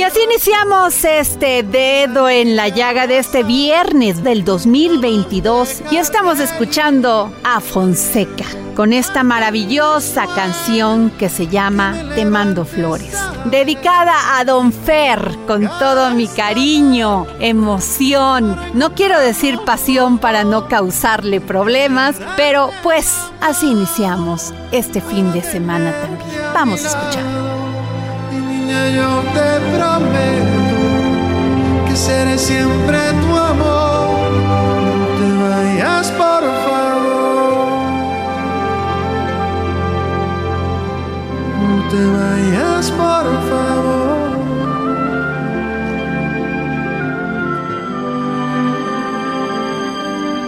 Y así iniciamos este dedo en la llaga de este viernes del 2022 y estamos escuchando a Fonseca con esta maravillosa canción que se llama Te mando flores, dedicada a Don Fer con todo mi cariño, emoción, no quiero decir pasión para no causarle problemas, pero pues así iniciamos este fin de semana también. Vamos a escuchar yo te prometo que seré siempre tu amor. No te vayas, por favor. No te vayas, por favor.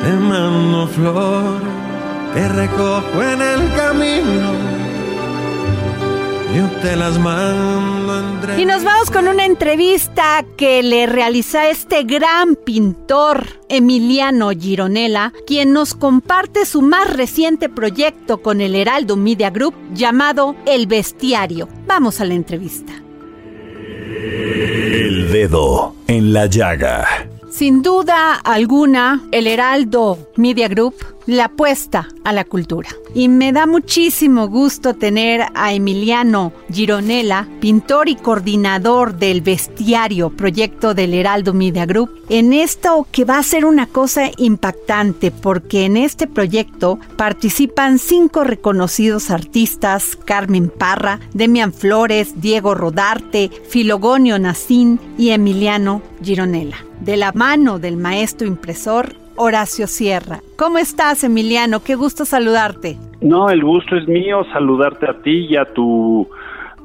Te mando flor, te recojo en el camino yo te las mando. Y nos vamos con una entrevista que le realiza este gran pintor Emiliano Gironella, quien nos comparte su más reciente proyecto con el Heraldo Media Group llamado El Bestiario. Vamos a la entrevista. El dedo en la llaga. Sin duda alguna, el Heraldo Media Group la apuesta a la cultura. Y me da muchísimo gusto tener a Emiliano Gironella, pintor y coordinador del Bestiario, proyecto del Heraldo Media Group, en esto que va a ser una cosa impactante, porque en este proyecto participan cinco reconocidos artistas, Carmen Parra, Demian Flores, Diego Rodarte, Filogonio Nacín y Emiliano Gironella. De la mano del maestro impresor Horacio Sierra. ¿Cómo estás, Emiliano? Qué gusto saludarte. No, el gusto es mío saludarte a ti y a tu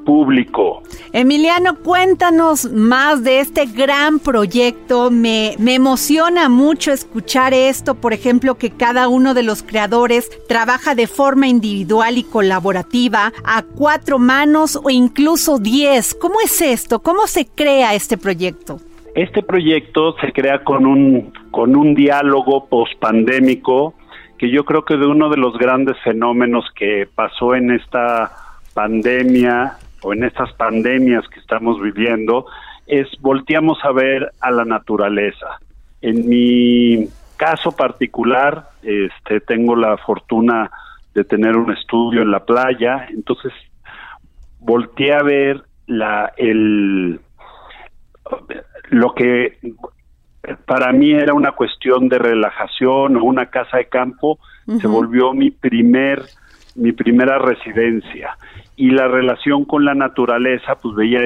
público. Emiliano, cuéntanos más de este gran proyecto. Me, me, emociona mucho escuchar esto, por ejemplo, que cada uno de los creadores trabaja de forma individual y colaborativa a cuatro manos o incluso diez. ¿Cómo es esto? ¿Cómo se crea este proyecto? Este proyecto se crea con un, con un diálogo pospandémico que yo creo que de uno de los grandes fenómenos que pasó en esta pandemia o en estas pandemias que estamos viviendo es volteamos a ver a la naturaleza. En mi caso particular, este tengo la fortuna de tener un estudio en la playa, entonces volteé a ver la el lo que para mí era una cuestión de relajación o una casa de campo, se volvió mi primer mi primera residencia. Y la relación con la naturaleza pues veía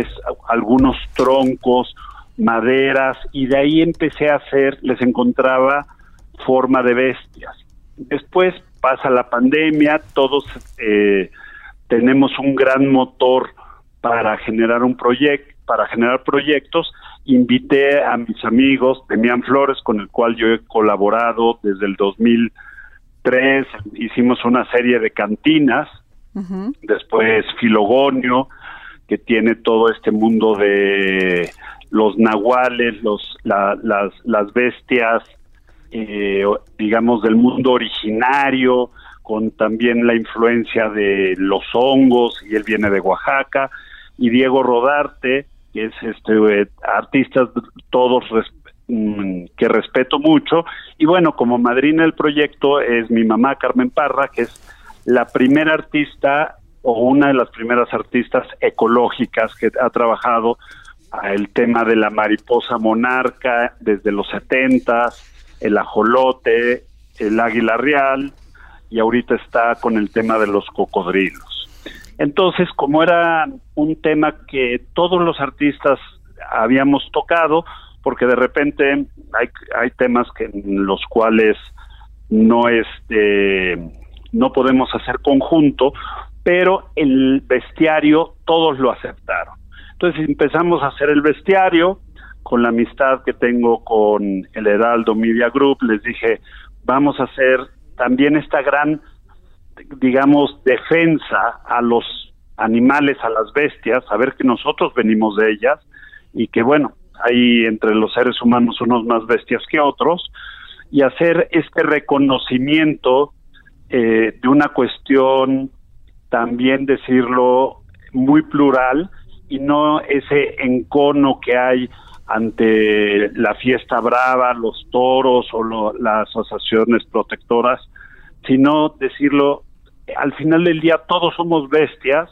algunos troncos maderas y de ahí empecé a hacer les encontraba forma de bestias. Después pasa la pandemia todos eh, tenemos un gran motor para generar un proyecto para generar proyectos invité a mis amigos, Demian Flores, con el cual yo he colaborado desde el 2003, hicimos una serie de cantinas, después Filogonio, que tiene todo este mundo de los nahuales, los, las, las bestias, eh, digamos, del mundo originario, con también la influencia de los hongos, y él viene de Oaxaca, y Diego Rodarte, que es este eh, artistas todos mm, que respeto mucho. Y bueno, como madrina del proyecto es mi mamá Carmen Parra, que es la primera artista o una de las primeras artistas ecológicas que ha trabajado el tema de la mariposa monarca desde los setentas, el ajolote, el águila real y ahorita está con el tema de los cocodrilos. Entonces, como era un tema que todos los artistas habíamos tocado, porque de repente hay, temas que en los cuales no este no podemos hacer conjunto, pero el bestiario todos lo aceptaron. Entonces empezamos a hacer el bestiario con la amistad que tengo con el Heraldo Media Group, les dije, vamos a hacer también esta gran, digamos, defensa a los animales, a las bestias, saber que nosotros venimos de ellas y que, bueno, hay entre los seres humanos unos más bestias que otros, y hacer este reconocimiento eh, de una cuestión, también decirlo, muy plural, y no ese encono que hay ante la fiesta brava, los toros o las asociaciones protectoras, sino decirlo, al final del día todos somos bestias,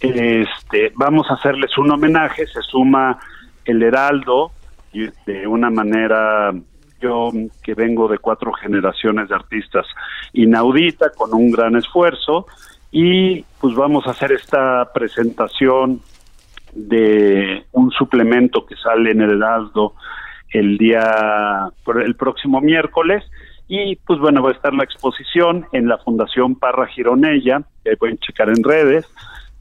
este, vamos a hacerles un homenaje, se suma el Heraldo, y de una manera, yo que vengo de cuatro generaciones de artistas inaudita, con un gran esfuerzo, y pues vamos a hacer esta presentación de un suplemento que sale en el Heraldo el día, el próximo miércoles, y pues bueno, va a estar la exposición en la Fundación Parra Gironella, que pueden checar en redes,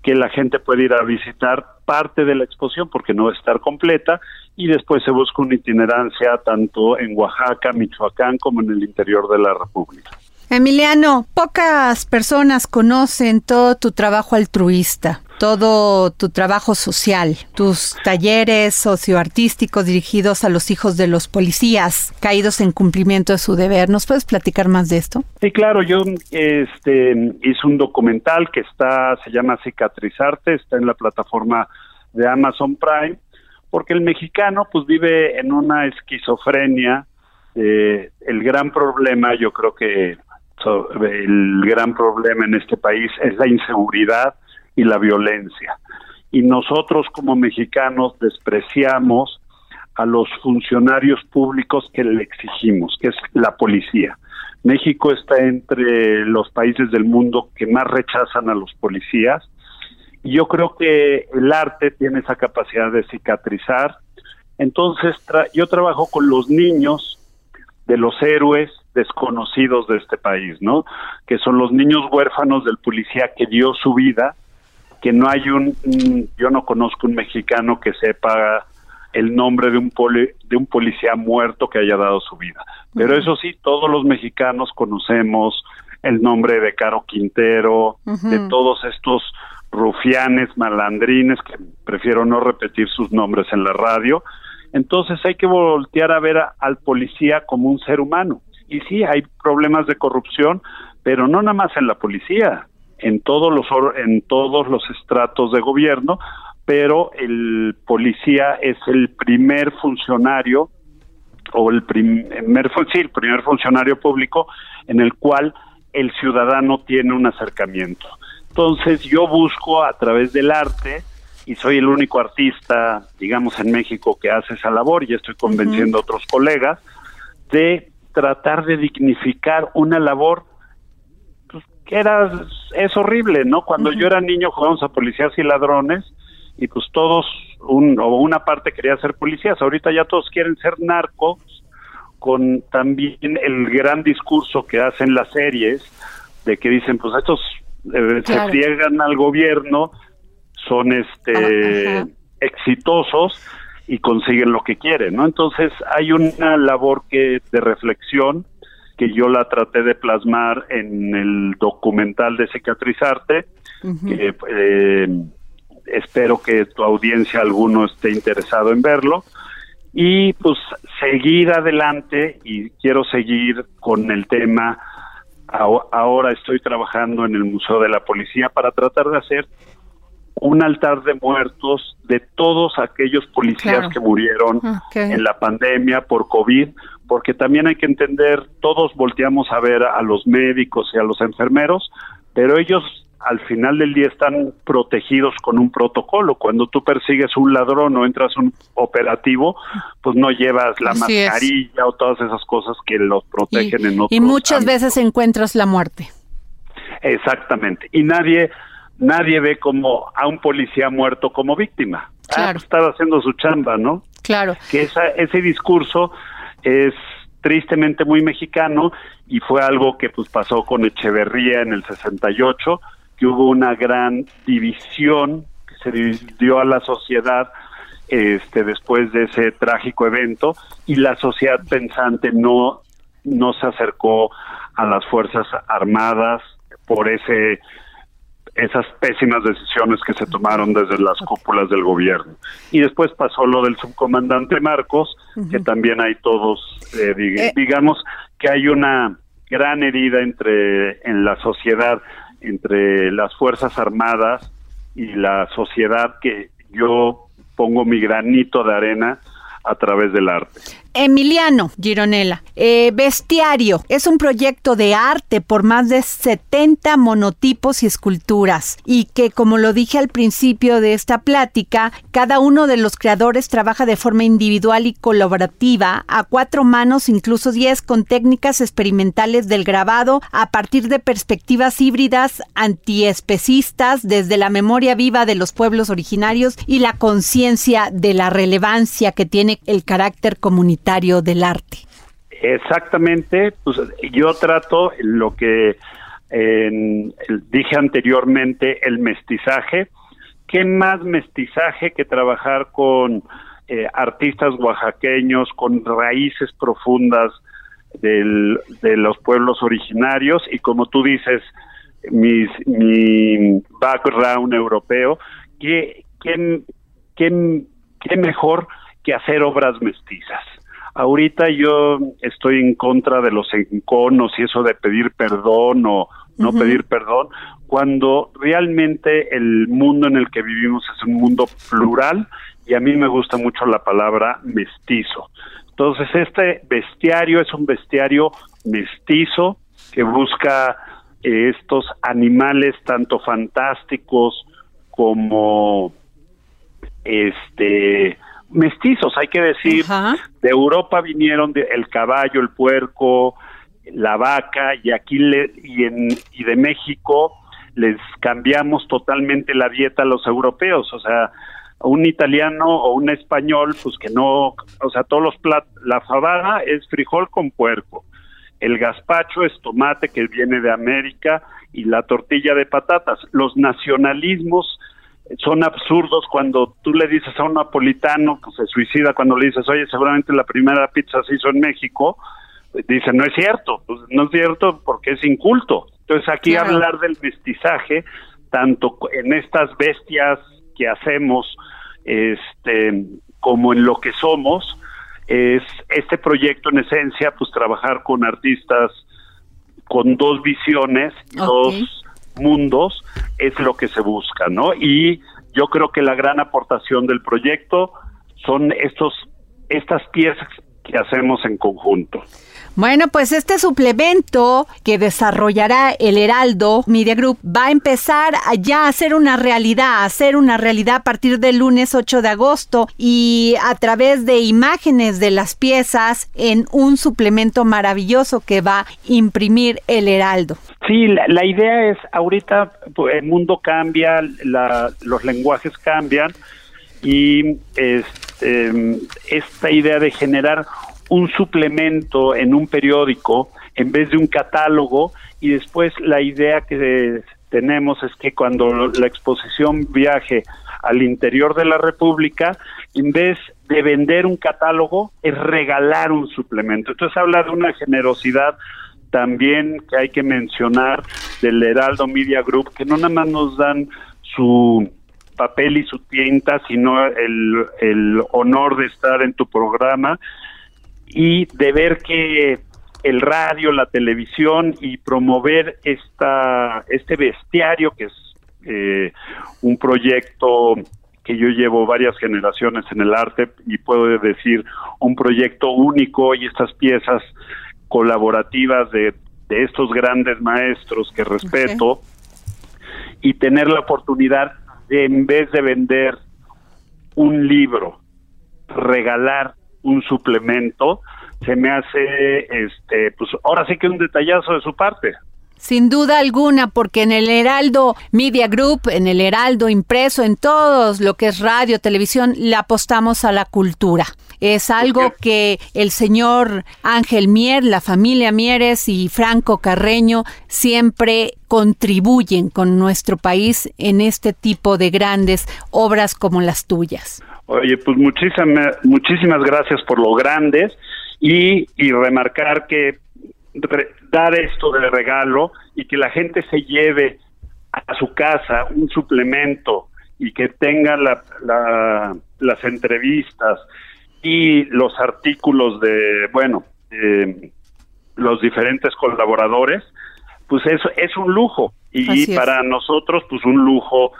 que la gente puede ir a visitar parte de la exposición porque no va a estar completa y después se busca una itinerancia tanto en Oaxaca, Michoacán como en el interior de la República. Emiliano, pocas personas conocen todo tu trabajo altruista, todo tu trabajo social, tus talleres socioartísticos dirigidos a los hijos de los policías caídos en cumplimiento de su deber. ¿Nos puedes platicar más de esto? Sí, claro, yo este, hice un documental que está, se llama Cicatrizarte, está en la plataforma de Amazon Prime, porque el mexicano pues vive en una esquizofrenia. Eh, el gran problema, yo creo que el gran problema en este país es la inseguridad y la violencia. Y nosotros como mexicanos despreciamos a los funcionarios públicos que le exigimos, que es la policía. México está entre los países del mundo que más rechazan a los policías. Y yo creo que el arte tiene esa capacidad de cicatrizar. Entonces, yo trabajo con los niños de los héroes desconocidos de este país, ¿no? Que son los niños huérfanos del policía que dio su vida, que no hay un, yo no conozco un mexicano que sepa el nombre de un de un policía muerto que haya dado su vida. Pero eso sí, todos los mexicanos conocemos el nombre de Caro Quintero, de todos estos rufianes, malandrines, que prefiero no repetir sus nombres en la radio. Entonces hay que voltear a ver al policía como un ser humano y sí hay problemas de corrupción, pero no nada más en la policía, en todos los en todos los estratos de gobierno, pero el policía es el primer funcionario o el primer sí, el primer funcionario público en el cual el ciudadano tiene un acercamiento. Entonces yo busco a través del arte y soy el único artista, digamos, en México que hace esa labor y estoy convenciendo a otros colegas de tratar de dignificar una labor era es horrible, ¿no? Cuando yo era niño jugábamos a policías y ladrones y pues todos un, o una parte quería ser policías, ahorita ya todos quieren ser narcos con también el gran discurso que hacen las series de que dicen pues estos eh, se friegan al gobierno, son este exitosos y consiguen lo que quieren, ¿no? Entonces hay una labor que de reflexión que yo la traté de plasmar en el documental de Cicatrizarte, que eh, espero que tu audiencia alguno esté interesado en verlo. Y pues seguir adelante y quiero seguir con el tema ahora estoy trabajando en el Museo de la Policía para tratar de hacer un altar de muertos de todos aquellos policías que murieron en la pandemia por COVID, porque también hay que entender, todos volteamos a ver a los médicos y a los enfermeros, pero ellos al final del día están protegidos con un protocolo. Cuando tú persigues un ladrón o entras a un operativo, pues no llevas la mascarilla o todas esas cosas que los protegen en otros Y muchas veces encuentras la muerte. Exactamente. Y nadie nadie ve como a un policía muerto como víctima. Ah, claro. Ah, estaba haciendo su chamba, ¿no? Claro. Que esa, ese discurso es tristemente muy mexicano y fue algo que pues pasó con Echeverría en el 68 que hubo una gran división que se dividió a la sociedad este después de ese trágico evento y la sociedad pensante no no se acercó a las fuerzas armadas por ese esas pésimas decisiones que se tomaron desde las cúpulas del gobierno. Y después pasó lo del subcomandante Marcos, que también hay todos, eh, eh. digamos que hay una gran herida entre en la sociedad entre las Fuerzas Armadas y la sociedad que yo pongo mi granito de arena a través del arte. Emiliano Gironella, eh, Bestiario. Es un proyecto de arte por más de 70 monotipos y esculturas. Y que como lo dije al principio de esta plática, cada uno de los creadores trabaja de forma individual y colaborativa a cuatro manos, incluso diez, con técnicas experimentales del grabado a partir de perspectivas híbridas antiespecistas desde la memoria viva de los pueblos originarios y la conciencia de la relevancia que tiene el carácter comunitario del arte. Exactamente, pues yo trato lo que dije anteriormente, el mestizaje. ¿Qué más mestizaje que trabajar con eh, artistas oaxaqueños, con raíces profundas del, de los pueblos originarios? Y como tú dices, mis, mi background europeo, ¿qué, qué, qué, qué mejor que hacer obras mestizas? Ahorita yo estoy en contra de los enconos y eso de pedir perdón o no pedir perdón, cuando realmente el mundo en el que vivimos es un mundo plural y a mí me gusta mucho la palabra mestizo. Entonces este bestiario es un bestiario mestizo que busca eh, estos animales tanto fantásticos como este mestizos, hay que decir, de Europa vinieron de, el caballo, el puerco, la vaca y aquí le, y, en, y de México les cambiamos totalmente la dieta a los europeos, o sea, un italiano o un español, pues que no, o sea, todos los platos, la fabada es frijol con puerco, el gazpacho es tomate que viene de América y la tortilla de patatas. Los nacionalismos son absurdos cuando tú le dices a un napolitano que se suicida cuando le dices, oye, seguramente la primera pizza se hizo en México, dice, no es cierto, pues no es cierto porque es inculto. Entonces aquí hablar del mestizaje, tanto en estas bestias que hacemos, este, como en lo que somos, es este proyecto en esencia, pues trabajar con artistas con dos visiones, dos mundos es lo que se busca, ¿no? Y yo creo que la gran aportación del proyecto son estos estas piezas que hacemos en conjunto. Bueno, pues este suplemento que desarrollará el Heraldo Media Group va a empezar ya a ser una realidad, a ser una realidad a partir del lunes 8 de agosto y a través de imágenes de las piezas en un suplemento maravilloso que va a imprimir el Heraldo. Sí, la, idea es, ahorita pues, el mundo cambia, los lenguajes cambian y este, esta idea de generar un suplemento en un periódico en vez de un catálogo y después la idea que tenemos es que cuando la exposición viaje al interior de la República, en vez de vender un catálogo, es regalar un suplemento. Entonces habla de una generosidad también que hay que mencionar del Heraldo Media Group, que no nada más nos dan su papel y su tinta, sino el, el honor de estar en tu programa y de ver que el radio, la televisión y promover esta este bestiario que es eh, un proyecto que yo llevo varias generaciones en el arte y puedo decir un proyecto único y estas piezas colaborativas de, de estos grandes maestros que respeto y tener la oportunidad en vez de vender un libro, regalar un suplemento, se me hace este pues ahora sí que un detallazo de su parte. Sin duda alguna, porque en el Heraldo Media Group, en el Heraldo impreso, en todos lo que es radio, televisión, le apostamos a la cultura. Es algo que el señor Ángel Mier, la familia Mieres y Franco Carreño siempre contribuyen con nuestro país en este tipo de grandes obras como las tuyas. Oye, pues muchísimas, muchísimas gracias por lo grandes y, y remarcar que dar esto de regalo y que la gente se lleve a su casa un suplemento y que tenga la, las entrevistas y los artículos de, bueno, los diferentes colaboradores, pues eso es un lujo. Y para nosotros pues un lujo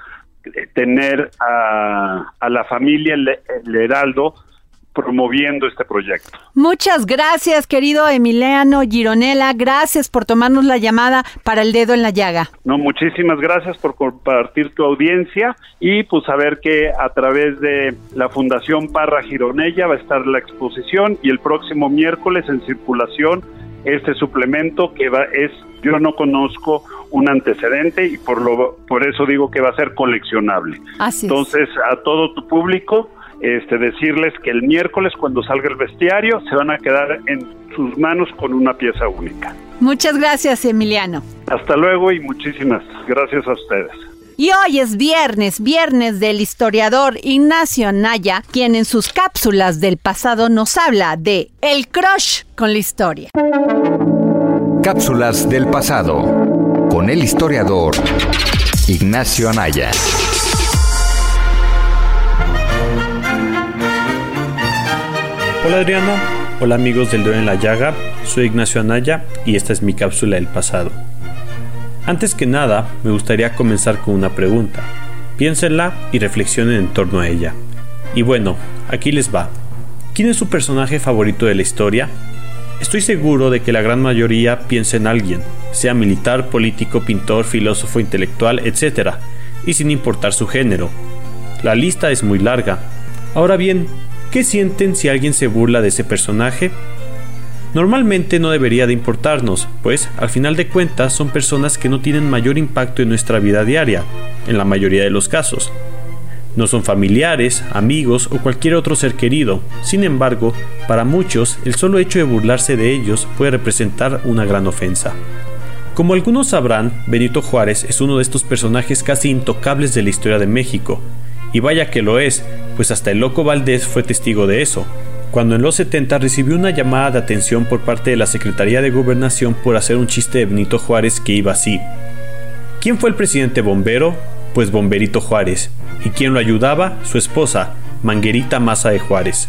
tener a, a la familia el Heraldo promoviendo este proyecto. Muchas gracias, querido Emiliano Gironella. Gracias por tomarnos la llamada para el dedo en la llaga. No, muchísimas gracias por compartir tu audiencia y pues saber que a través de la Fundación Parra Gironella va a estar la exposición y el próximo miércoles en circulación este suplemento que va es yo no conozco un antecedente y por lo por eso digo que va a ser coleccionable. Así Entonces, a todo tu público este, decirles que el miércoles cuando salga el bestiario se van a quedar en sus manos con una pieza única. Muchas gracias, Emiliano. Hasta luego y muchísimas gracias a ustedes. Y hoy es viernes, viernes del historiador Ignacio Naya, quien en sus cápsulas del pasado nos habla de el crush con la historia. Cápsulas del pasado con el historiador Ignacio Anaya. Hola Adriana, hola amigos del Dedo en la Llaga, soy Ignacio Anaya y esta es mi cápsula del pasado. Antes que nada, me gustaría comenzar con una pregunta. Piénsenla y reflexionen en torno a ella. Y bueno, aquí les va. ¿Quién es su personaje favorito de la historia? Estoy seguro de que la gran mayoría piensa en alguien, sea militar, político, pintor, filósofo, intelectual, etc., y sin importar su género. La lista es muy larga. Ahora bien, ¿Qué sienten si alguien se burla de ese personaje? Normalmente no debería de importarnos, pues al final de cuentas son personas que no tienen mayor impacto en nuestra vida diaria, en la mayoría de los casos. No son familiares, amigos o cualquier otro ser querido. Sin embargo, para muchos, el solo hecho de burlarse de ellos puede representar una gran ofensa. Como algunos sabrán, Benito Juárez es uno de estos personajes casi intocables de la historia de México, y vaya que lo es, pues hasta el loco Valdés fue testigo de eso, cuando en los 70 recibió una llamada de atención por parte de la Secretaría de Gobernación por hacer un chiste de Benito Juárez que iba así. ¿Quién fue el presidente bombero? Pues Bomberito Juárez. ¿Y quién lo ayudaba? Su esposa, Manguerita Maza de Juárez.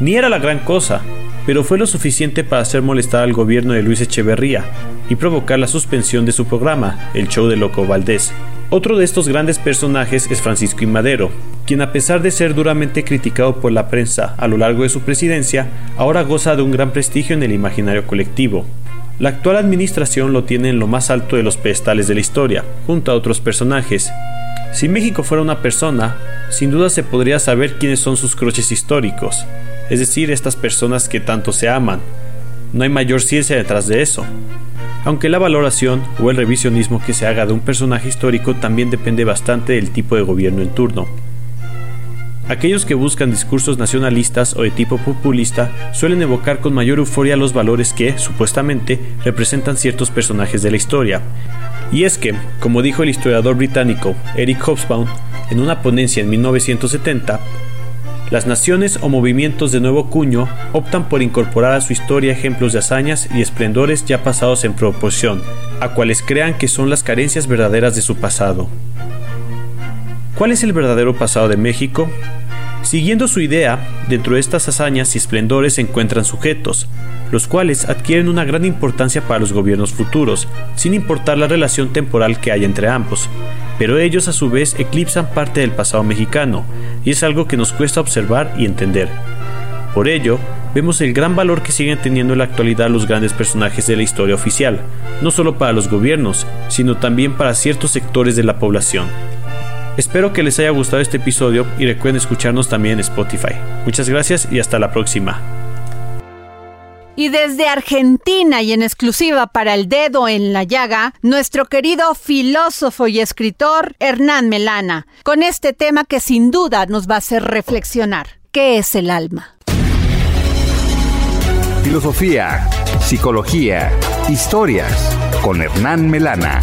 Ni era la gran cosa, pero fue lo suficiente para hacer molestar al gobierno de Luis Echeverría y provocar la suspensión de su programa, el show de Loco Valdés. Otro de estos grandes personajes es Francisco I. Madero, quien a pesar de ser duramente criticado por la prensa a lo largo de su presidencia, ahora goza de un gran prestigio en el imaginario colectivo. La actual administración lo tiene en lo más alto de los pedestales de la historia, junto a otros personajes. Si México fuera una persona, sin duda se podría saber quiénes son sus croches históricos, es decir, estas personas que tanto se aman. No hay mayor ciencia detrás de eso aunque la valoración o el revisionismo que se haga de un personaje histórico también depende bastante del tipo de gobierno en turno. Aquellos que buscan discursos nacionalistas o de tipo populista suelen evocar con mayor euforia los valores que, supuestamente, representan ciertos personajes de la historia. Y es que, como dijo el historiador británico Eric Hobsbawm en una ponencia en 1970, las naciones o movimientos de nuevo cuño optan por incorporar a su historia ejemplos de hazañas y esplendores ya pasados en proporción, a cuales crean que son las carencias verdaderas de su pasado. ¿Cuál es el verdadero pasado de México? Siguiendo su idea, dentro de estas hazañas y esplendores se encuentran sujetos, los cuales adquieren una gran importancia para los gobiernos futuros, sin importar la relación temporal que hay entre ambos. Pero ellos a su vez eclipsan parte del pasado mexicano, y es algo que nos cuesta observar y entender. Por ello, vemos el gran valor que siguen teniendo en la actualidad los grandes personajes de la historia oficial, no solo para los gobiernos, sino también para ciertos sectores de la población. Espero que les haya gustado este episodio y recuerden escucharnos también en Spotify. Muchas gracias y hasta la próxima. Y desde Argentina y en exclusiva para el dedo en la llaga, nuestro querido filósofo y escritor Hernán Melana, con este tema que sin duda nos va a hacer reflexionar. ¿Qué es el alma? Filosofía, psicología, historias con Hernán Melana.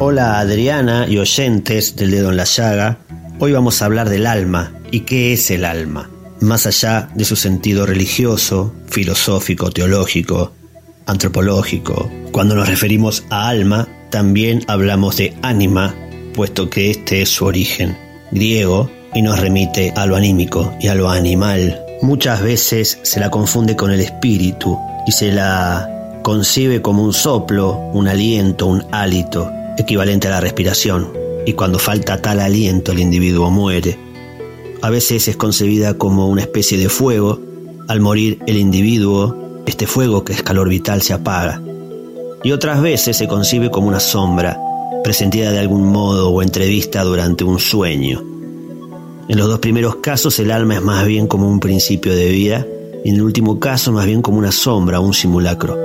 Hola Adriana y oyentes del dedo en la llaga. Hoy vamos a hablar del alma y qué es el alma, más allá de su sentido religioso, filosófico, teológico, antropológico. Cuando nos referimos a alma, también hablamos de ánima, puesto que este es su origen griego y nos remite a lo anímico y a lo animal. Muchas veces se la confunde con el espíritu y se la concibe como un soplo, un aliento, un hálito, equivalente a la respiración. Y cuando falta tal aliento el individuo muere. A veces es concebida como una especie de fuego. Al morir el individuo, este fuego que es calor vital se apaga. Y otras veces se concibe como una sombra presentida de algún modo o entrevista durante un sueño. En los dos primeros casos el alma es más bien como un principio de vida y en el último caso más bien como una sombra, un simulacro.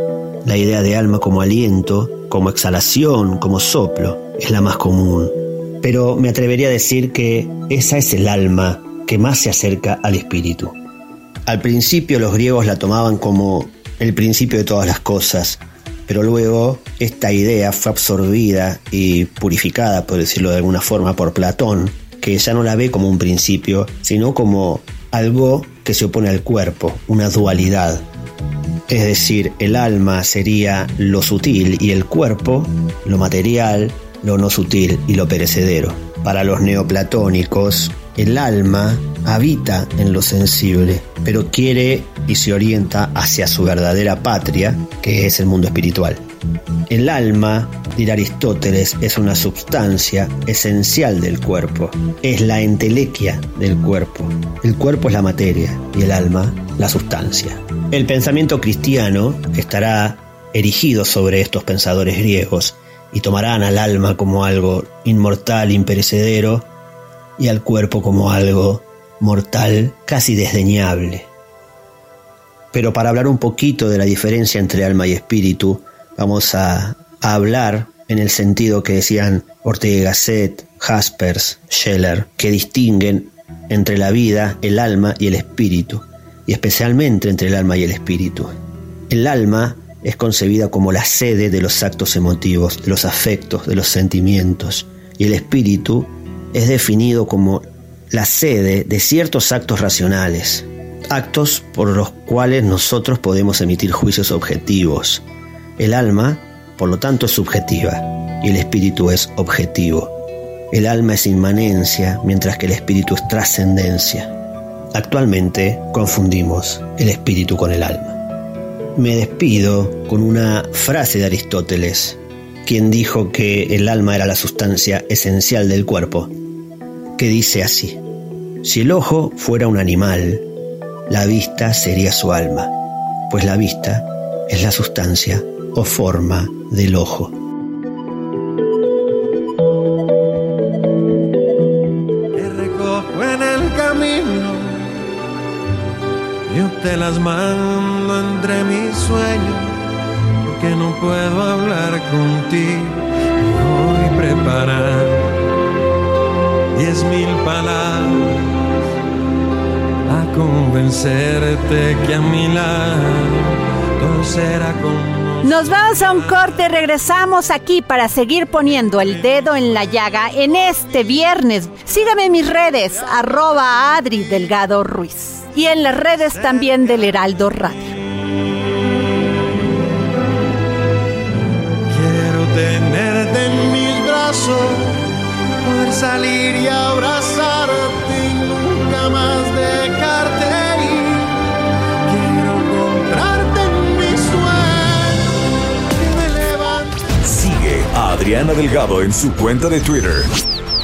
La idea de alma como aliento, como exhalación, como soplo, es la más común. Pero me atrevería a decir que esa es el alma que más se acerca al espíritu. Al principio los griegos la tomaban como el principio de todas las cosas, pero luego esta idea fue absorbida y purificada, por decirlo de alguna forma, por Platón, que ya no la ve como un principio, sino como algo que se opone al cuerpo, una dualidad. Es decir, el alma sería lo sutil y el cuerpo, lo material, lo no sutil y lo perecedero. Para los neoplatónicos, el alma habita en lo sensible, pero quiere y se orienta hacia su verdadera patria, que es el mundo espiritual. El alma, dirá Aristóteles, es una sustancia esencial del cuerpo, es la entelequia del cuerpo. El cuerpo es la materia y el alma la sustancia. El pensamiento cristiano estará erigido sobre estos pensadores griegos y tomarán al alma como algo inmortal, imperecedero, y al cuerpo como algo mortal, casi desdeñable. Pero para hablar un poquito de la diferencia entre alma y espíritu, vamos a, hablar en el sentido que decían Ortega y Gasset, Jaspers, Scheller, que distinguen entre la vida, el alma y el espíritu, y especialmente entre el alma y el espíritu. El alma es concebida como la sede de los actos emotivos, de los afectos, de los sentimientos, y el espíritu es definido como la sede de ciertos actos racionales, actos por los cuales nosotros podemos emitir juicios objetivos. El alma, por lo tanto, es subjetiva y el espíritu es objetivo. El alma es inmanencia, mientras que el espíritu es trascendencia. Actualmente confundimos el espíritu con el alma. Me despido con una frase de Aristóteles, quien dijo que el alma era la sustancia esencial del cuerpo que dice así, si el ojo fuera un animal, la vista sería su alma, pues la vista es la sustancia o forma del ojo. Te las mando entre mis sueños, porque no puedo hablar contigo, voy preparando diez mil palabras a convencerte que a mi lado todo será como Nos vamos a un corte, regresamos aquí para seguir poniendo el dedo en la llaga en este viernes. Sígame en mis redes, arroba Adri Delgado Ruiz y en las redes también del Heraldo Radio. Quiero tenerte en mis brazos, poder salir y abrazarte y nunca más dejarte ir. Quiero encontrarte en mi sueño y me levanto. Sigue a Adriana Delgado en su cuenta de Twitter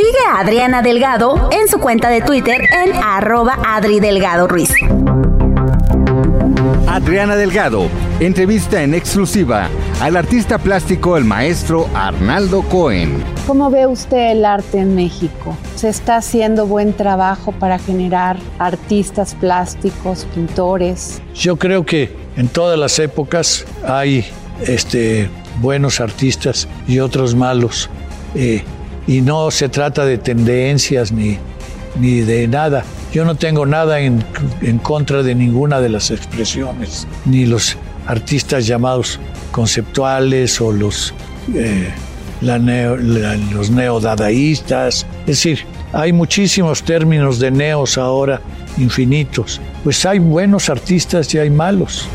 Sigue a Adriana Delgado en su cuenta de Twitter en arroba Adri Delgado Ruiz. Adriana Delgado entrevista en exclusiva al artista plástico el maestro Arnaldo Cohen. ¿Cómo ve usted el arte en México? ¿Se está haciendo buen trabajo para generar artistas plásticos, pintores? Yo creo que en todas las épocas hay este, buenos artistas y otros malos. Eh, y no se trata de tendencias ni, ni de nada. Yo no tengo nada en, en, contra de ninguna de las expresiones, ni los artistas llamados conceptuales o los, eh, neo, la, los neodadaístas. Es decir, hay muchísimos términos de neos ahora, infinitos. Pues hay buenos artistas y hay malos.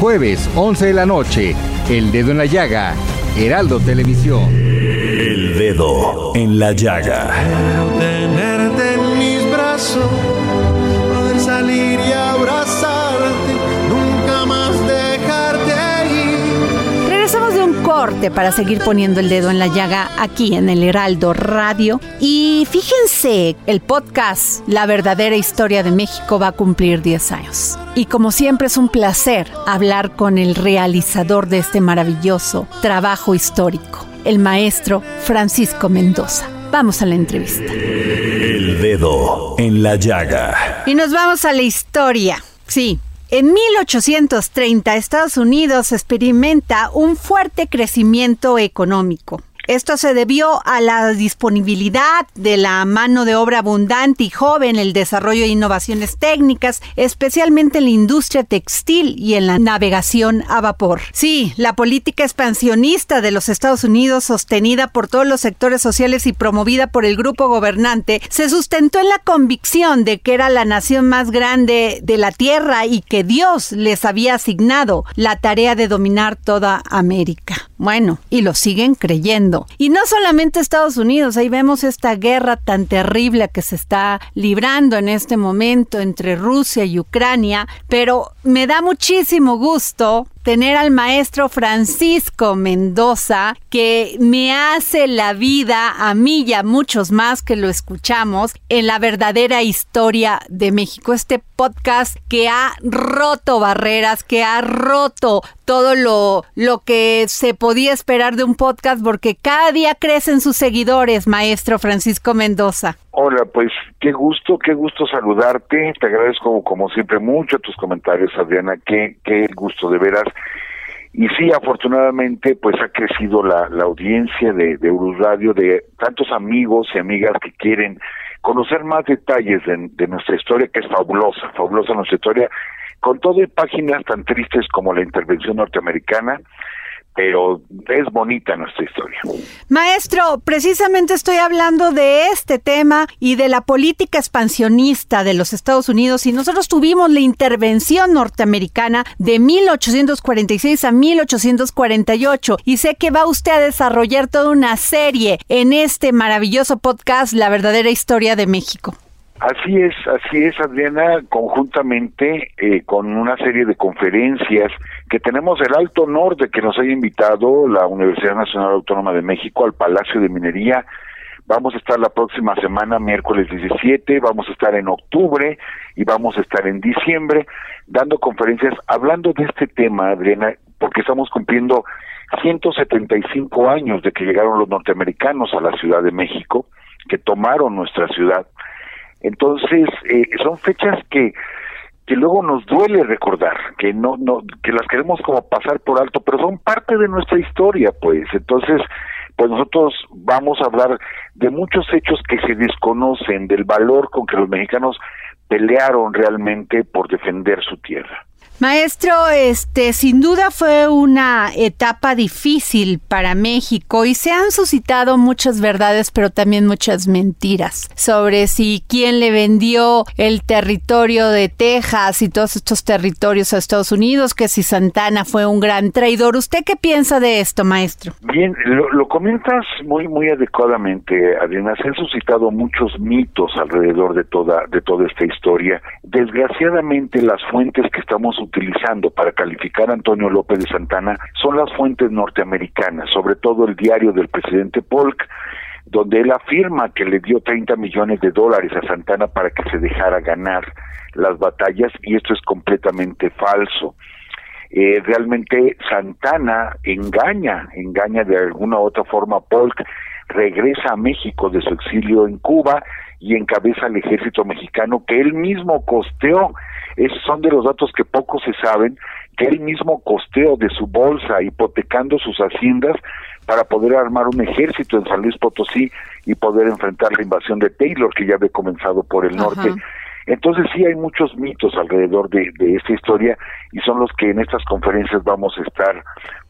Jueves, 11 de la noche, El Dedo en la Llaga, Heraldo Televisión. El dedo en la llaga. tenerte en mis brazos, poder salir y abrazarte, nunca más dejarte ir. Regresamos de un corte para seguir poniendo el dedo en la llaga aquí en el Heraldo Radio. Y fíjense, el podcast La verdadera historia de México va a cumplir 10 años. Y como siempre es un placer hablar con el realizador de este maravilloso trabajo histórico el maestro Francisco Mendoza. Vamos a la entrevista. El dedo en la llaga. Y nos vamos a la historia. Sí. En 1830 Estados Unidos experimenta un fuerte crecimiento económico. Esto se debió a la disponibilidad de la mano de obra abundante y joven, el desarrollo de innovaciones técnicas, especialmente en la industria textil y en la navegación a vapor. Sí, la política expansionista de los Estados Unidos, sostenida por todos los sectores sociales y promovida por el grupo gobernante, se sustentó en la convicción de que era la nación más grande de la Tierra y que Dios les había asignado la tarea de dominar toda América. Bueno, y lo siguen creyendo. Y no solamente Estados Unidos, ahí vemos esta guerra tan terrible que se está librando en este momento entre Rusia y Ucrania, pero me da muchísimo gusto tener al maestro Francisco Mendoza, que me hace la vida a mí y a muchos más que lo escuchamos en la verdadera historia de México. Este podcast que ha roto barreras, que ha roto todo lo, lo que se podía esperar de un podcast, porque cada día crecen sus seguidores, maestro Francisco Mendoza. Hola, pues qué gusto, qué gusto saludarte. Te agradezco como siempre mucho tus comentarios, Adriana. Qué, qué gusto de veras. Y sí, afortunadamente, pues ha crecido la, la audiencia de, de Urus Radio, de tantos amigos y amigas que quieren conocer más detalles de, de nuestra historia, que es fabulosa, fabulosa nuestra historia, con todo y páginas tan tristes como la intervención norteamericana, pero es bonita nuestra historia. Maestro, precisamente estoy hablando de este tema y de la política expansionista de los Estados Unidos y nosotros tuvimos la intervención norteamericana de 1846 a 1848 y sé que va usted a desarrollar toda una serie en este maravilloso podcast La verdadera historia de México. Así es, así es, Adriana, conjuntamente eh, con una serie de conferencias que tenemos el alto honor de que nos haya invitado la Universidad Nacional Autónoma de México al Palacio de Minería. Vamos a estar la próxima semana, miércoles 17, vamos a estar en octubre y vamos a estar en diciembre dando conferencias hablando de este tema, Adriana, porque estamos cumpliendo 175 años de que llegaron los norteamericanos a la Ciudad de México, que tomaron nuestra ciudad. Entonces, eh, son fechas que que luego nos duele recordar, que no, no, que las queremos como pasar por alto, pero son parte de nuestra historia, pues. Entonces, pues nosotros vamos a hablar de muchos hechos que se desconocen, del valor con que los mexicanos pelearon realmente por defender su tierra. Maestro, este sin duda fue una etapa difícil para México y se han suscitado muchas verdades, pero también muchas mentiras sobre si quién le vendió el territorio de Texas y todos estos territorios a Estados Unidos, que si Santana fue un gran traidor. ¿Usted qué piensa de esto, maestro? Bien, lo, lo comentas muy muy adecuadamente, Adriana. Se han suscitado muchos mitos alrededor de toda de toda esta historia. Desgraciadamente, las fuentes que estamos utilizando para calificar a Antonio López de Santana son las fuentes norteamericanas, sobre todo el diario del presidente Polk, donde él afirma que le dio 30 millones de dólares a Santana para que se dejara ganar las batallas y esto es completamente falso. Eh, realmente Santana engaña, engaña de alguna u otra forma a Polk, regresa a México de su exilio en Cuba y encabeza el ejército mexicano que él mismo costeó esos son de los datos que poco se saben, que él mismo costeó de su bolsa, hipotecando sus haciendas para poder armar un ejército en San Luis Potosí y poder enfrentar la invasión de Taylor, que ya había comenzado por el norte. Entonces sí hay muchos mitos alrededor de, esta historia y son los que en estas conferencias vamos a estar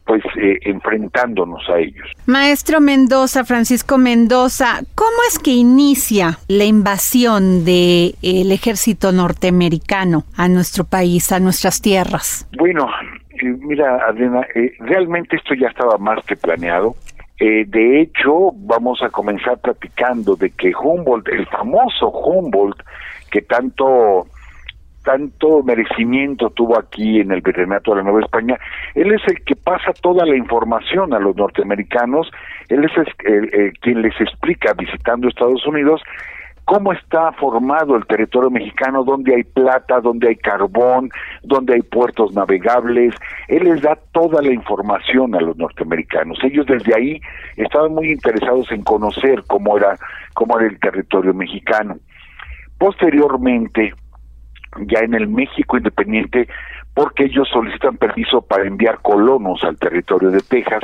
pues eh, enfrentándonos a ellos. Maestro Mendoza, Francisco Mendoza, ¿cómo es que inicia la invasión del el ejército norteamericano a nuestro país, a nuestras tierras? Bueno, eh, mira, Adriana, eh, realmente esto ya estaba más que planeado. de hecho, vamos a comenzar platicando de que Humboldt, el famoso Humboldt, que tanto tanto merecimiento tuvo aquí en el Virreinato de la Nueva España, él es el que pasa toda la información a los norteamericanos, él es el, quien les explica visitando Estados Unidos cómo está formado el territorio mexicano, dónde hay plata, dónde hay carbón, dónde hay puertos navegables. Él les da toda la información a los norteamericanos. Ellos desde ahí estaban muy interesados en conocer cómo era, cómo era el territorio mexicano. Posteriormente, ya en el México independiente, porque ellos solicitan permiso para enviar colonos al territorio de Texas,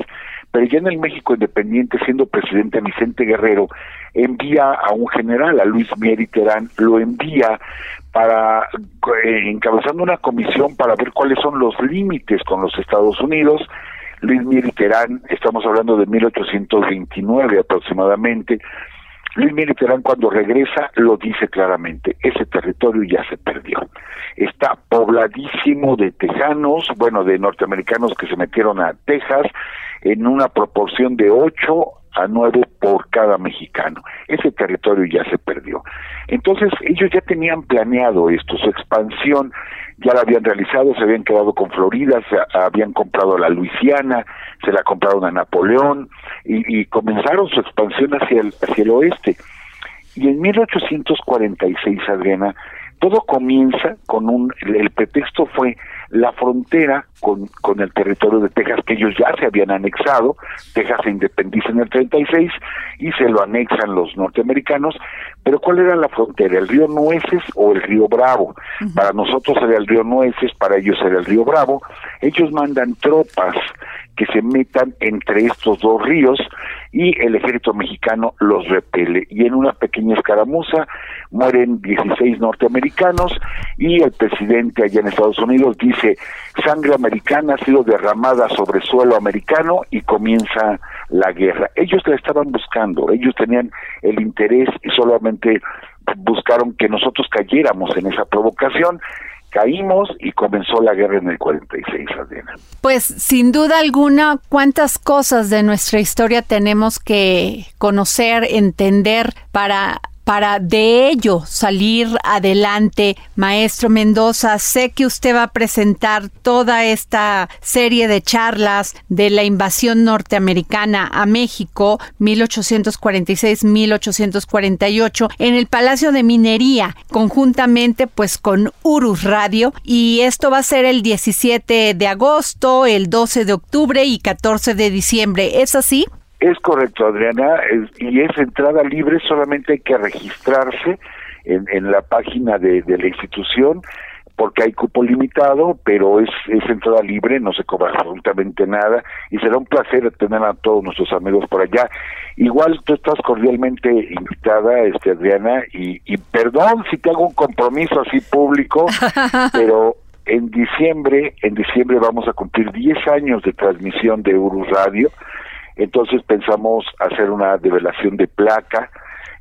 pero ya en el México independiente, siendo presidente Vicente Guerrero, envía a un general, a Luis Mieri Terán, lo envía para eh, encabezando una comisión para ver cuáles son los límites con los Estados Unidos. Luis Mieri Terán, estamos hablando de 1829 aproximadamente, Luis Miguel cuando regresa lo dice claramente, ese territorio ya se perdió. Está pobladísimo de tejanos, bueno, de norteamericanos que se metieron a Texas en una proporción de 8 a 9 por cada mexicano. Ese territorio ya se perdió. Entonces ellos ya tenían planeado esto, su expansión ya la habían realizado, se habían quedado con Florida, se habían comprado la Luisiana, se la compraron a Napoleón y, comenzaron su expansión hacia el, hacia el oeste. Y en 1846, Adriana, todo comienza con un, el pretexto fue la frontera con, con el territorio de Texas, que ellos ya se habían anexado, Texas se independiza en el 36 y se lo anexan los norteamericanos, pero ¿cuál era la frontera? ¿El río Nueces o el río Bravo? Para nosotros era el río Nueces, para ellos era el río Bravo, ellos mandan tropas que se metan entre estos dos ríos y el ejército mexicano los repele. Y en una pequeña escaramuza mueren 16 norteamericanos y el presidente allá en Estados Unidos dice, sangre americana ha sido derramada sobre suelo americano y comienza la guerra. Ellos la estaban buscando, ellos tenían el interés y solamente buscaron que nosotros cayéramos en esa provocación caímos y comenzó la guerra en el 46, Adriana. Pues sin duda alguna, cuántas cosas de nuestra historia tenemos que conocer, entender para para de ello salir adelante. Maestro Mendoza, sé que usted va a presentar toda esta serie de charlas de la invasión norteamericana a México, 1846-1848, en el Palacio de Minería, conjuntamente pues con Urus Radio, y esto va a ser el 17 de agosto, el 12 de octubre y 14 de diciembre. ¿Es así? Es correcto, Adriana, y es entrada libre, solamente hay que registrarse en, en la página de, de, la institución porque hay cupo limitado, pero es, es entrada libre, no se cobra absolutamente nada y será un placer tener a todos nuestros amigos por allá. Igual tú estás cordialmente invitada, este Adriana, y, y perdón si te hago un compromiso así público, pero en diciembre, en diciembre vamos a cumplir 10 años de transmisión de Urus Radio entonces pensamos hacer una develación de placa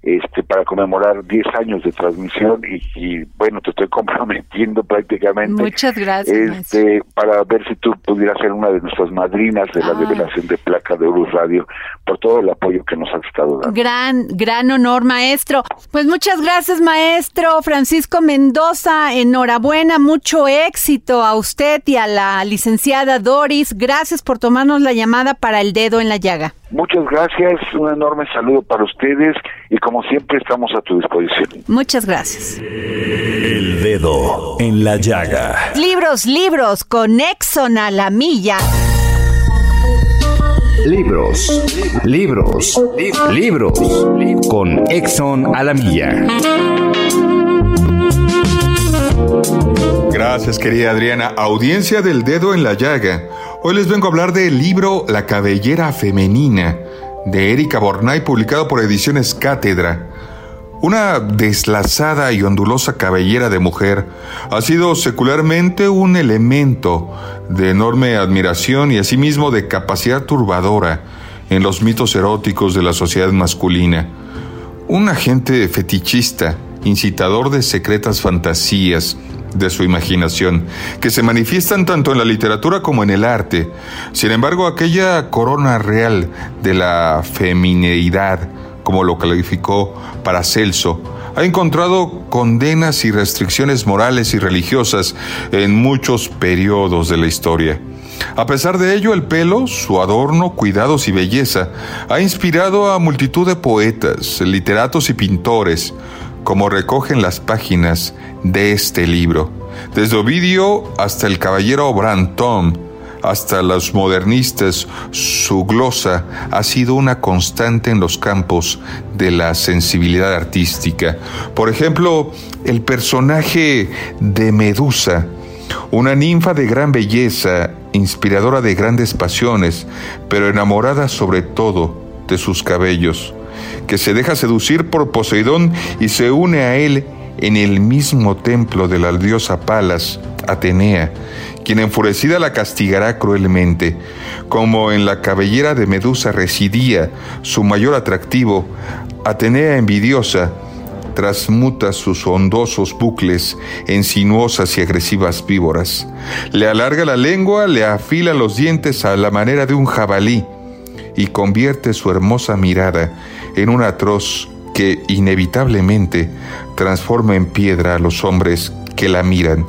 este para conmemorar 10 años de transmisión y, bueno, te estoy comprometiendo prácticamente. Muchas gracias. Este, para ver si tú pudieras ser una de nuestras madrinas de la develación de placa de Urus Radio por todo el apoyo que nos has estado dando. Gran, gran honor, maestro. Pues muchas gracias, maestro Francisco Mendoza. Enhorabuena, mucho éxito a usted y a la licenciada Doris. Gracias por tomarnos la llamada para el dedo en la llaga. Muchas gracias, un enorme saludo para ustedes y como siempre estamos a tu disposición. Muchas gracias. El dedo en la llaga. Libros, libros, con Exxon a la milla. Libros, libros, libros, con Exxon a la milla. Gracias, querida Adriana. Audiencia del dedo en la llaga. Hoy les vengo a hablar del libro La cabellera femenina de Erika Bornay, publicado por Ediciones Cátedra. Una deslazada y ondulosa cabellera de mujer ha sido secularmente un elemento de enorme admiración y asimismo de capacidad turbadora en los mitos eróticos de la sociedad masculina. Un agente fetichista, incitador de secretas fantasías, de su imaginación, que se manifiestan tanto en la literatura como en el arte. Sin embargo, aquella corona real de la femineidad, como lo calificó Paracelso, ha encontrado condenas y restricciones morales y religiosas en muchos periodos de la historia. A pesar de ello, el pelo, su adorno, cuidados y belleza, ha inspirado a multitud de poetas, literatos y pintores, como recogen las páginas de este libro. Desde Ovidio hasta el caballero Brantón, hasta los modernistas, su glosa ha sido una constante en los campos de la sensibilidad artística. Por ejemplo, el personaje de Medusa, una ninfa de gran belleza, inspiradora de grandes pasiones, pero enamorada sobre todo de sus cabellos, que se deja seducir por Poseidón y se une a él en el mismo templo de la diosa Palas, Atenea, quien enfurecida la castigará cruelmente. Como en la cabellera de Medusa residía su mayor atractivo, Atenea envidiosa transmuta sus hondosos bucles en sinuosas y agresivas víboras. Le alarga la lengua, le afila los dientes a la manera de un jabalí y convierte su hermosa mirada en un atroz que inevitablemente transforma en piedra a los hombres que la miran.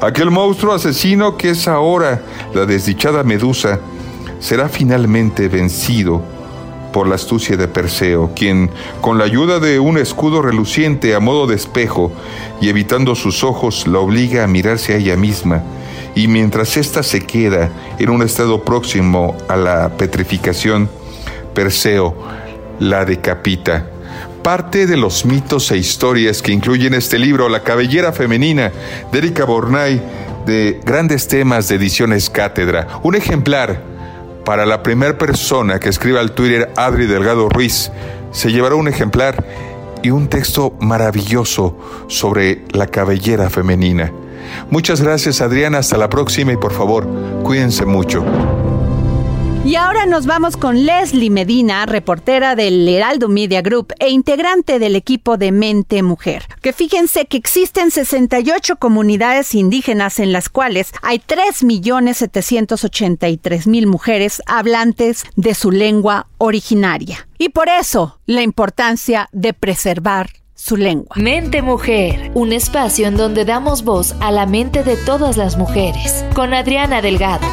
Aquel monstruo asesino que es ahora la desdichada Medusa será finalmente vencido por la astucia de Perseo, quien, con la ayuda de un escudo reluciente a modo de espejo y evitando sus ojos, la obliga a mirarse a ella misma, y mientras ésta se queda en un estado próximo a la petrificación, Perseo la decapita parte de los mitos e historias que incluyen este libro, La cabellera femenina, de Erika Bornay, de Grandes Temas de Ediciones Cátedra. Un ejemplar para la primera persona que escriba al Twitter Adri Delgado Ruiz. Se llevará un ejemplar y un texto maravilloso sobre la cabellera femenina. Muchas gracias Adriana, hasta la próxima y por favor, cuídense mucho. Y ahora nos vamos con Leslie Medina, reportera del Heraldo Media Group e integrante del equipo de Mente Mujer. Que fíjense que existen 68 comunidades indígenas en las cuales hay 3.783.000 mujeres hablantes de su lengua originaria. Y por eso la importancia de preservar su lengua. Mente Mujer, un espacio en donde damos voz a la mente de todas las mujeres, con Adriana Delgado.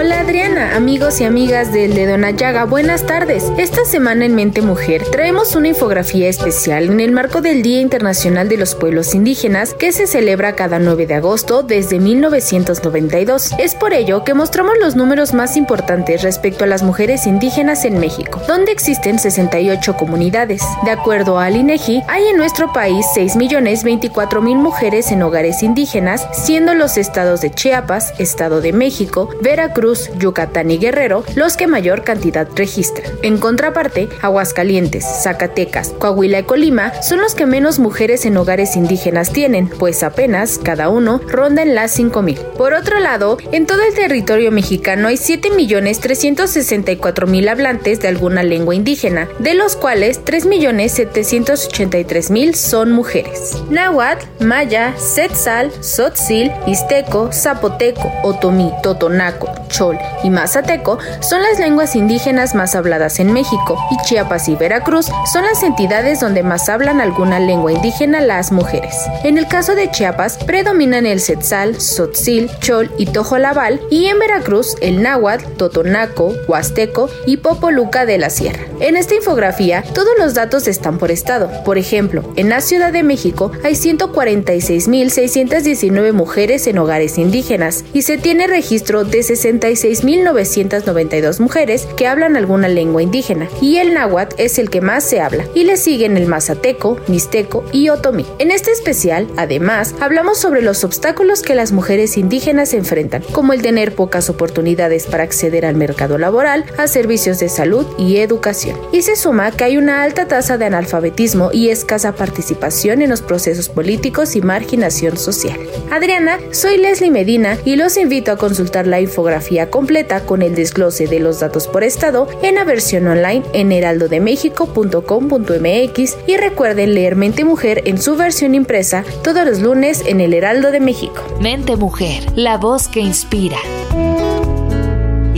Hola Adriana, amigos y amigas del Dedo en Llaga, buenas tardes. Esta semana en Mente Mujer traemos una infografía especial en el marco del Día Internacional de los Pueblos Indígenas que se celebra cada 9 de agosto desde 1992. Es por ello que mostramos los números más importantes respecto a las mujeres indígenas en México, donde existen 68 comunidades. De acuerdo al INEGI, hay en nuestro país 6.024.000 mujeres en hogares indígenas, siendo los estados de Chiapas, Estado de México, Veracruz, Yucatán y Guerrero los que mayor cantidad registran. En contraparte, Aguascalientes, Zacatecas, Coahuila y Colima son los que menos mujeres en hogares indígenas tienen, pues apenas cada uno ronda en las 5.000. Por otro lado, en todo el territorio mexicano hay 7.364.000 hablantes de alguna lengua indígena, de los cuales 3.783.000 son mujeres. Náhuatl, Maya, Setzal, Sotzil, Izteco, Zapoteco, Otomí, Totonaco, Chol y Mazateco son las lenguas indígenas más habladas en México y Chiapas y Veracruz son las entidades donde más hablan alguna lengua indígena las mujeres. En el caso de Chiapas predominan el Setzal, Sotzil, Chol y Tojolabal y en Veracruz el Náhuatl, Totonaco, Huasteco y Popoluca de la Sierra. En esta infografía todos los datos están por estado. Por ejemplo, en la Ciudad de México hay 146.619 mujeres en hogares indígenas y se tiene registro de 60 36.992 mujeres que hablan alguna lengua indígena, y el náhuatl es el que más se habla, y le siguen el mazateco, mixteco y otomí. En este especial, además, hablamos sobre los obstáculos que las mujeres indígenas enfrentan, como el tener pocas oportunidades para acceder al mercado laboral, a servicios de salud y educación. Y se suma que hay una alta tasa de analfabetismo y escasa participación en los procesos políticos y marginación social. Adriana, soy Leslie Medina y los invito a consultar la infografía completa con el desglose de los datos por estado en la versión online en heraldodemexico.com.mx y recuerden leer Mente Mujer en su versión impresa todos los lunes en el Heraldo de México. Mente Mujer, la voz que inspira.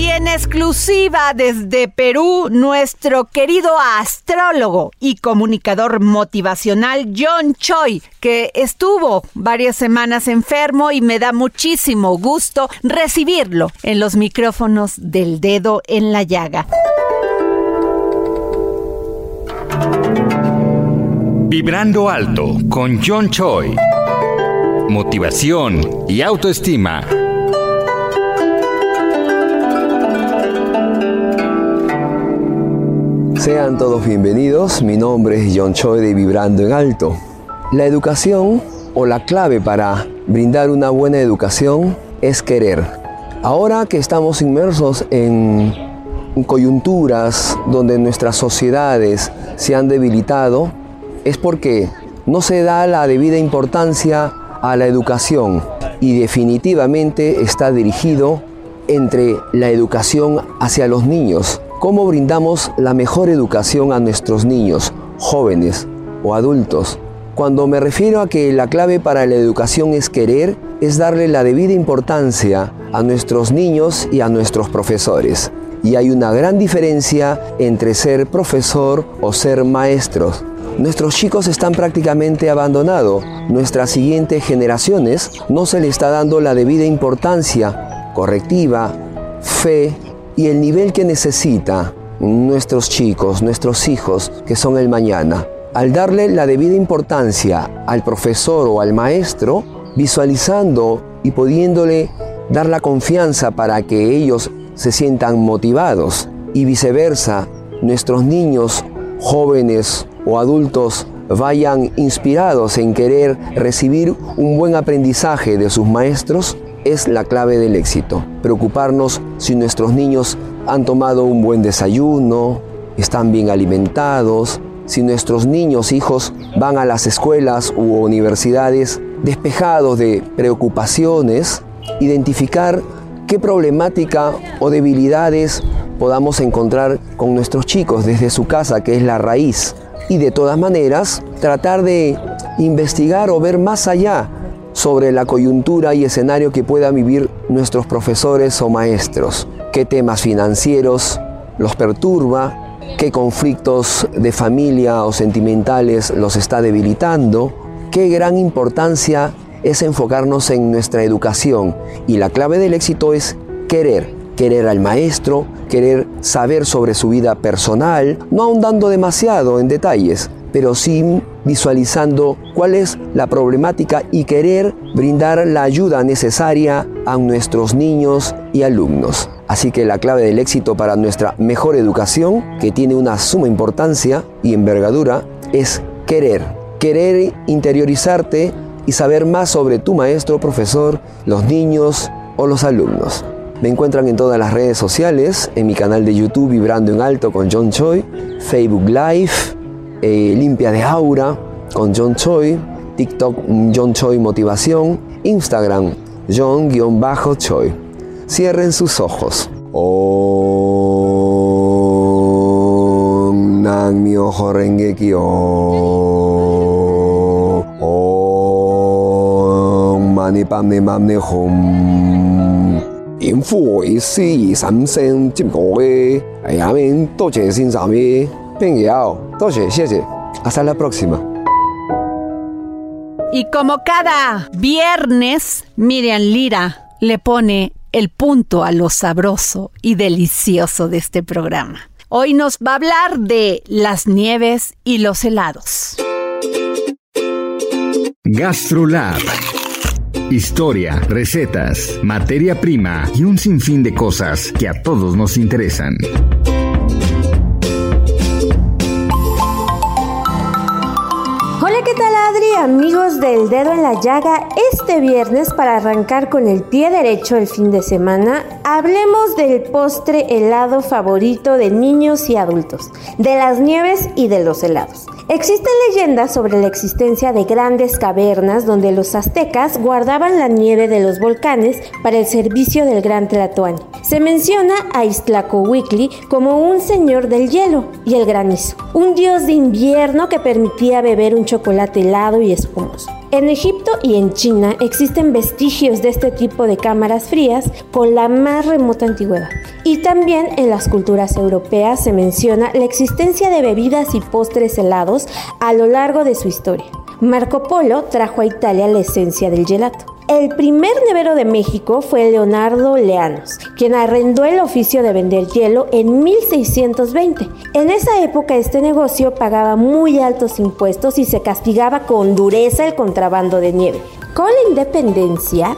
Y en exclusiva desde Perú, nuestro querido astrólogo y comunicador motivacional John Choi, que estuvo varias semanas enfermo y me da muchísimo gusto recibirlo en los micrófonos del dedo en la llaga. Vibrando alto con John Choi. Motivación y autoestima. Sean todos bienvenidos, mi nombre es John Choi de Vibrando en Alto. La educación o la clave para brindar una buena educación es querer. Ahora que estamos inmersos en coyunturas donde nuestras sociedades se han debilitado, es porque no se da la debida importancia a la educación y definitivamente está dirigido entre la educación hacia los niños ¿Cómo brindamos la mejor educación a nuestros niños, jóvenes o adultos? Cuando me refiero a que la clave para la educación es querer, es darle la debida importancia a nuestros niños y a nuestros profesores. Y hay una gran diferencia entre ser profesor o ser maestros. Nuestros chicos están prácticamente abandonados. Nuestras siguientes generaciones no se le está dando la debida importancia correctiva, fe y el nivel que necesita nuestros chicos, nuestros hijos, que son el mañana. Al darle la debida importancia al profesor o al maestro, visualizando y pudiéndole dar la confianza para que ellos se sientan motivados y viceversa, nuestros niños, jóvenes o adultos vayan inspirados en querer recibir un buen aprendizaje de sus maestros, es la clave del éxito. Preocuparnos si nuestros niños han tomado un buen desayuno, están bien alimentados, si nuestros niños, hijos van a las escuelas u universidades despejados de preocupaciones, identificar qué problemática o debilidades podamos encontrar con nuestros chicos desde su casa, que es la raíz. Y de todas maneras, tratar de investigar o ver más allá sobre la coyuntura y escenario que puedan vivir nuestros profesores o maestros, qué temas financieros los perturba, qué conflictos de familia o sentimentales los está debilitando, qué gran importancia es enfocarnos en nuestra educación. Y la clave del éxito es querer, querer al maestro, querer saber sobre su vida personal, no ahondando demasiado en detalles, pero sí visualizando cuál es la problemática y querer brindar la ayuda necesaria a nuestros niños y alumnos. Así que la clave del éxito para nuestra mejor educación, que tiene una suma importancia y envergadura, es querer. Querer interiorizarte y saber más sobre tu maestro, profesor, los niños o los alumnos. Me encuentran en todas las redes sociales, en mi canal de YouTube Vibrando en Alto con John Choi, Facebook Live, eh, Limpia de Aura con John Choi, TikTok John Choi Motivación, Instagram John-Choi. Cierren sus ojos. Om Nam Myoho Renge Kyo. Om Mani Padme Padme Hum. 应付为师三声接过嘅，系下面多谢先生嘅， 并有多谢谢谢，hasta la próxima。 Y como cada viernes, Miriam Lira le pone el punto a lo sabroso y delicioso de este programa. Hoy nos va a hablar de las nieves y los helados. GastroLab. Historia, recetas, materia prima y un sinfín de cosas que a todos nos interesan. Amigos del dedo en la llaga, este viernes para arrancar con el pie derecho el fin de semana, hablemos del postre helado favorito de niños y adultos, de las nieves y de los helados. Existen leyendas sobre la existencia de grandes cavernas donde los aztecas guardaban la nieve de los volcanes para el servicio del gran Tlatoani. Se menciona a Iztlacohuitli como un señor del hielo y el granizo, un dios de invierno que permitía beber un chocolate helado y En Egipto y en China existen vestigios de este tipo de cámaras frías con la más remota antigüedad. Y también en las culturas europeas se menciona la existencia de bebidas y postres helados a lo largo de su historia. Marco Polo trajo a Italia la esencia del gelato. El primer nevero de México fue Leonardo Leanos, quien arrendó el oficio de vender hielo en 1620. En esa época este negocio pagaba muy altos impuestos y se castigaba con dureza el contrabando de nieve. Con la independencia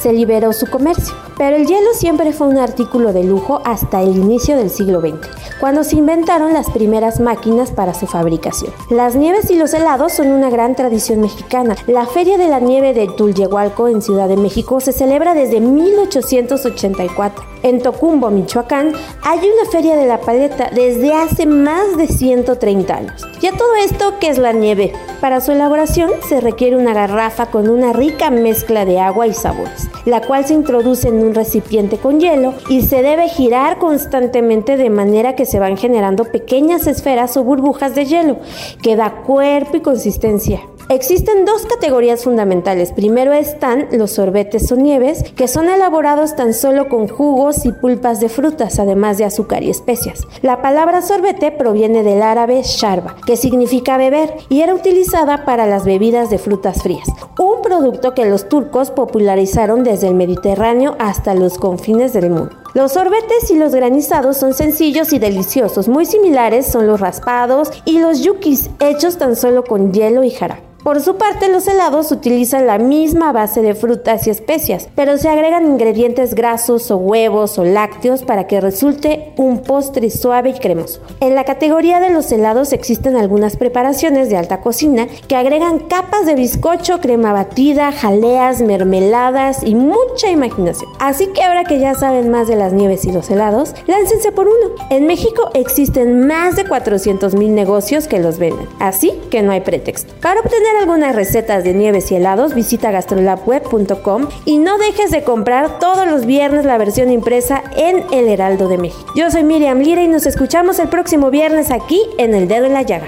se liberó su comercio, pero el hielo siempre fue un artículo de lujo hasta el inicio del siglo XX, cuando se inventaron las primeras máquinas para su fabricación. Las nieves y los helados son una gran tradición mexicana. La Feria de la Nieve de Tulyehualco en Ciudad de México se celebra desde 1884. En Tocumbo, Michoacán, hay una feria de la paleta desde hace más de 130 años. Y a todo esto, ¿qué es la nieve? Para su elaboración se requiere una garrafa con una rica mezcla de agua y sabores, la cual se introduce en un recipiente con hielo y se debe girar constantemente de manera que se van generando pequeñas esferas o burbujas de hielo, que da cuerpo y consistencia. Existen dos categorías fundamentales. Primero están los sorbetes o nieves, que son elaborados tan solo con jugos y pulpas de frutas, además de azúcar y especias. La palabra sorbete proviene del árabe sharba, que significa beber, y era utilizada para las bebidas de frutas frías, un producto que los turcos popularizaron desde el Mediterráneo hasta los confines del mundo. Los sorbetes y los granizados son sencillos y deliciosos, muy similares son los raspados y los yukis, hechos tan solo con hielo y jarabe. Por su parte, los helados utilizan la misma base de frutas y especias, pero se agregan ingredientes grasos o huevos o lácteos para que resulte un postre suave y cremoso. En la categoría de los helados existen algunas preparaciones de alta cocina que agregan capas de bizcocho, crema batida, jaleas, mermeladas y mucha imaginación. Así que ahora que ya saben más de las nieves y los helados, láncense por uno. En México existen más de 400 mil negocios que los venden, así que no hay pretexto. Para obtener algunas recetas de nieves y helados, visita gastrolabweb.com y no dejes de comprar todos los viernes la versión impresa en El Heraldo de México. Yo soy Miriam Lira y nos escuchamos el próximo viernes aquí en El Dedo en la Llaga.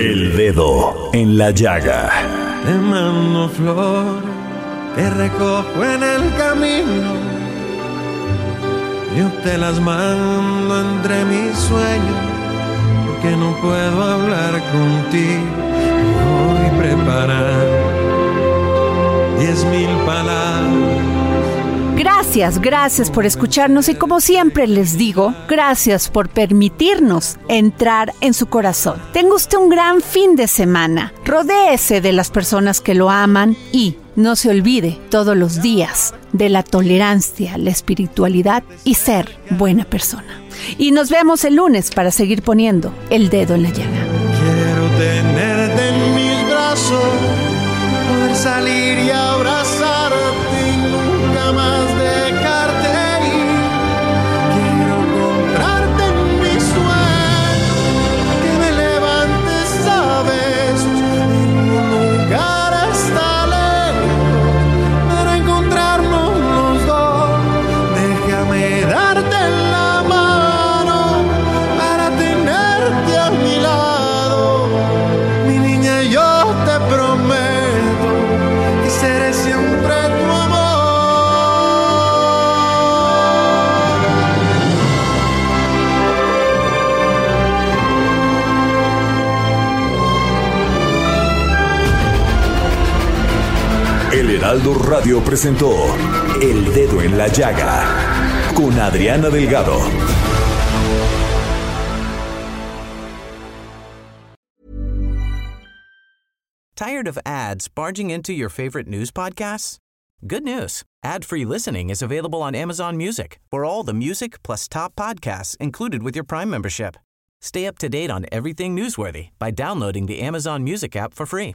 El dedo en la llaga. Te mando flor, te recojo en el camino. Yo te las mando entre mis sueños, porque no puedo hablar contigo. Voy preparar diez mil palabras. Gracias, gracias por escucharnos y como siempre les digo, gracias por permitirnos entrar en su corazón. Tenga usted un gran fin de semana. Rodéese de las personas que lo aman y no se olvide todos los días de la tolerancia, la espiritualidad y ser buena persona. Y nos vemos el lunes para seguir poniendo el dedo en la llaga. Quiero tenerte en poder salir y abrazarte Heraldo Radio presentó El Dedo en la Llaga con Adriana Delgado. Tired of ads barging into your favorite news podcasts? Good news. Ad-free listening is available on Amazon Music for all the music plus top podcasts included with your Prime membership. Stay up to date on everything newsworthy by downloading the Amazon Music app for free